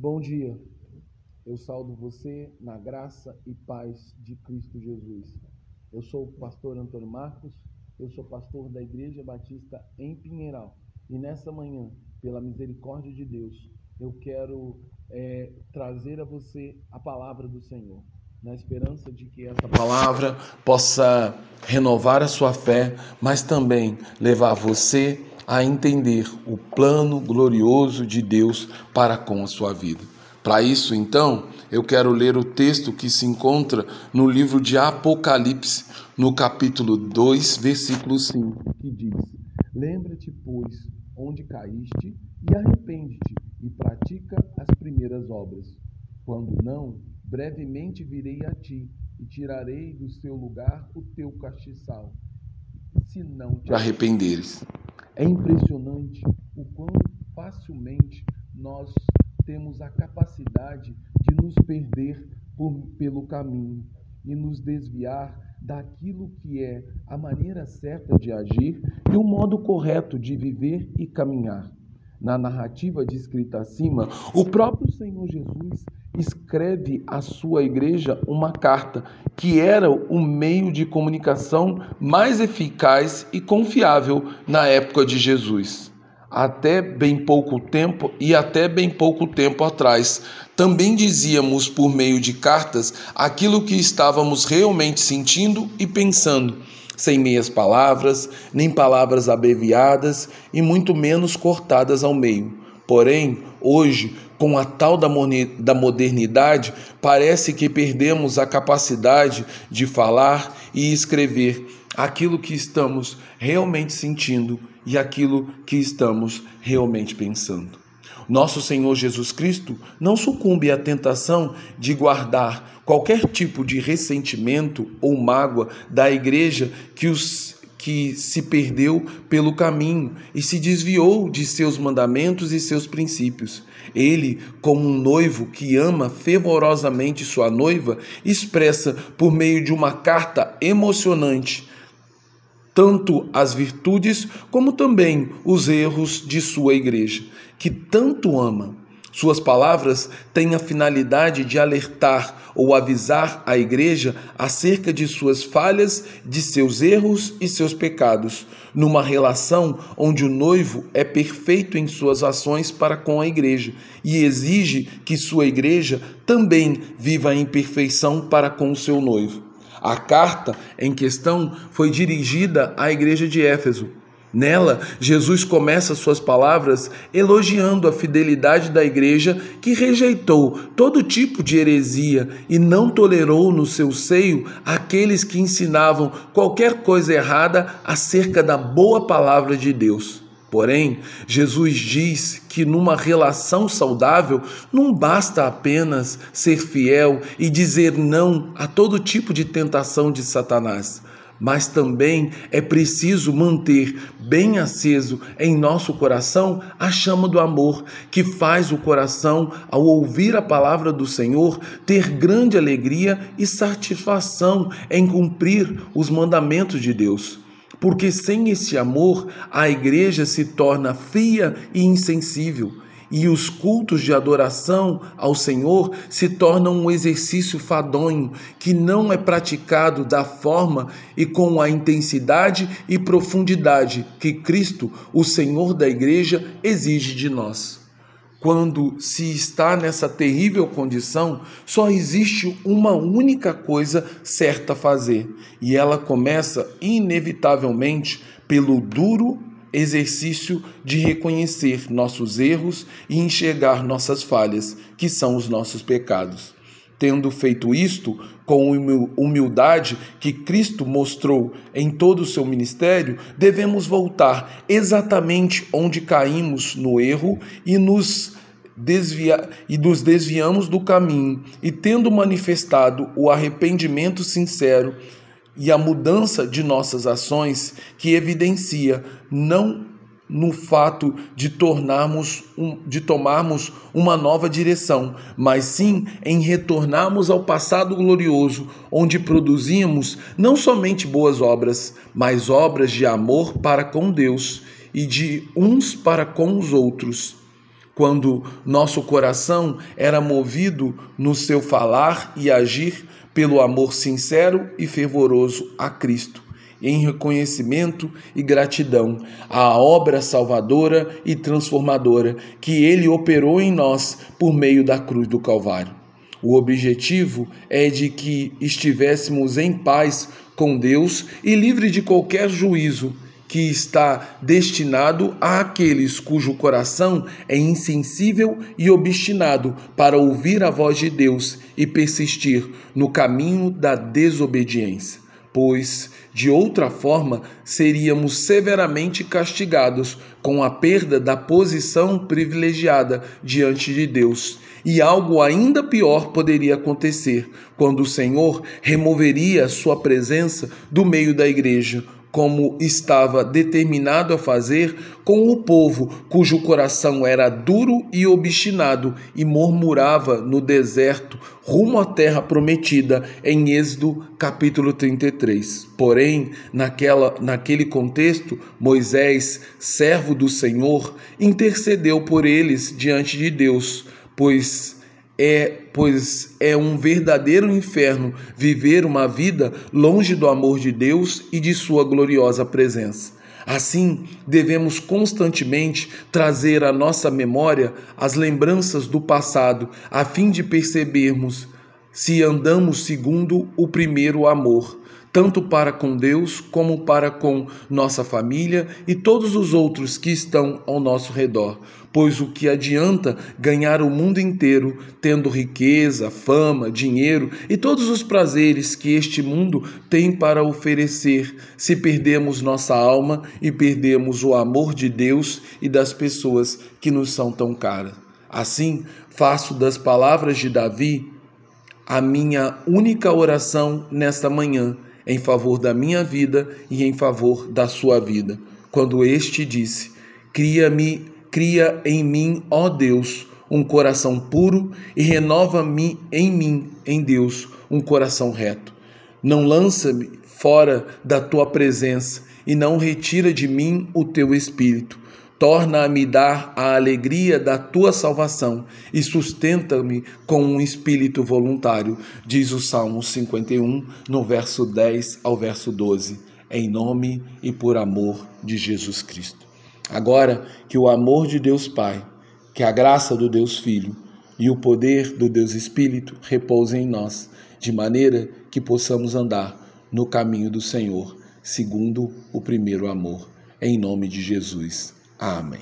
Bom dia. Eu saldo você na graça e paz de Cristo Jesus. Eu sou o pastor Antônio Marcos, eu sou pastor da Igreja Batista em Pinheiral. E nessa manhã, pela misericórdia de Deus, eu quero é, trazer a você a palavra do Senhor, na esperança de que essa palavra possa renovar a sua fé, mas também levar você a entender o plano glorioso de Deus para com a sua vida. Para isso, então, eu quero ler o texto que se encontra no livro de Apocalipse, no capítulo 2, versículo 5, que diz: Lembra-te, pois, onde caíste, e arrepende-te, e pratica as primeiras obras. Quando não, brevemente virei a ti, e tirarei do seu lugar o teu castiçal, se não te arrependeres. É impressionante o quão facilmente nós temos a capacidade de nos perder por, pelo caminho e nos desviar daquilo que é a maneira certa de agir e o modo correto de viver e caminhar. Na narrativa descrita acima, o próprio Senhor Jesus escreve à sua igreja uma carta que era o meio de comunicação mais eficaz e confiável na época de Jesus. Até bem pouco tempo e até bem pouco tempo atrás, também dizíamos por meio de cartas aquilo que estávamos realmente sentindo e pensando, sem meias palavras, nem palavras abreviadas e muito menos cortadas ao meio. Porém, hoje, com a tal da modernidade, parece que perdemos a capacidade de falar e escrever aquilo que estamos realmente sentindo e aquilo que estamos realmente pensando. Nosso Senhor Jesus Cristo não sucumbe à tentação de guardar qualquer tipo de ressentimento ou mágoa da igreja que os que se perdeu pelo caminho e se desviou de seus mandamentos e seus princípios. Ele, como um noivo que ama fervorosamente sua noiva, expressa por meio de uma carta emocionante tanto as virtudes como também os erros de sua igreja, que tanto ama. Suas palavras têm a finalidade de alertar ou avisar a igreja acerca de suas falhas, de seus erros e seus pecados, numa relação onde o noivo é perfeito em suas ações para com a igreja e exige que sua igreja também viva em perfeição para com o seu noivo. A carta em questão foi dirigida à igreja de Éfeso Nela, Jesus começa suas palavras elogiando a fidelidade da igreja que rejeitou todo tipo de heresia e não tolerou no seu seio aqueles que ensinavam qualquer coisa errada acerca da boa palavra de Deus. Porém, Jesus diz que numa relação saudável não basta apenas ser fiel e dizer não a todo tipo de tentação de Satanás mas também é preciso manter bem aceso em nosso coração a chama do amor, que faz o coração, ao ouvir a palavra do Senhor, ter grande alegria e satisfação em cumprir os mandamentos de Deus. Porque sem esse amor, a igreja se torna fria e insensível e os cultos de adoração ao Senhor se tornam um exercício fadonho que não é praticado da forma e com a intensidade e profundidade que Cristo, o Senhor da igreja, exige de nós. Quando se está nessa terrível condição, só existe uma única coisa certa a fazer, e ela começa inevitavelmente pelo duro exercício de reconhecer nossos erros e enxergar nossas falhas, que são os nossos pecados. Tendo feito isto com humildade que Cristo mostrou em todo o seu ministério, devemos voltar exatamente onde caímos no erro e nos desvia e nos desviamos do caminho, e tendo manifestado o arrependimento sincero, e a mudança de nossas ações que evidencia não no fato de tornarmos um, de tomarmos uma nova direção, mas sim em retornarmos ao passado glorioso, onde produzimos não somente boas obras, mas obras de amor para com Deus e de uns para com os outros. quando nosso coração era movido no seu falar e agir pelo amor sincero e fervoroso a Cristo, em reconhecimento e gratidão à obra salvadora e transformadora que ele operou em nós por meio da cruz do Calvário. O objetivo é de que estivéssemos em paz com Deus e livre de qualquer juízo que está destinado àqueles cujo coração é insensível e obstinado para ouvir a voz de Deus e persistir no caminho da desobediência. Pois, de outra forma, seríamos severamente castigados com a perda da posição privilegiada diante de Deus. E algo ainda pior poderia acontecer quando o Senhor removeria sua presença do meio da igreja como estava determinado a fazer com o povo cujo coração era duro e obstinado e murmurava no deserto rumo à terra prometida em Êxodo capítulo 33. Porém, naquela, naquele contexto, Moisés, servo do Senhor, intercedeu por eles diante de Deus, pois é, pois é um verdadeiro inferno viver uma vida longe do amor de Deus e de sua gloriosa presença. Assim, devemos constantemente trazer à nossa memória as lembranças do passado, a fim de percebermos se andamos segundo o primeiro amor, tanto para com Deus como para com nossa família e todos os outros que estão ao nosso redor. Pois o que adianta ganhar o mundo inteiro, tendo riqueza, fama, dinheiro e todos os prazeres que este mundo tem para oferecer, se perdemos nossa alma e perdemos o amor de Deus e das pessoas que nos são tão caras? Assim, faço das palavras de Davi a minha única oração nesta manhã em favor da minha vida e em favor da sua vida. Quando este disse: Cria-me, cria em mim, ó Deus, um coração puro e renova-me em mim, em Deus, um coração reto. Não lança-me fora da tua presença e não retira de mim o teu espírito torna a me dar a alegria da tua salvação e sustenta-me com um espírito voluntário, diz o Salmo 51, no verso 10 ao verso 12, em nome e por amor de Jesus Cristo. Agora que o amor de Deus Pai, que a graça do Deus Filho e o poder do Deus Espírito repousem em nós, de maneira que possamos andar no caminho do Senhor, segundo o primeiro amor. Em nome de Jesus. Amém.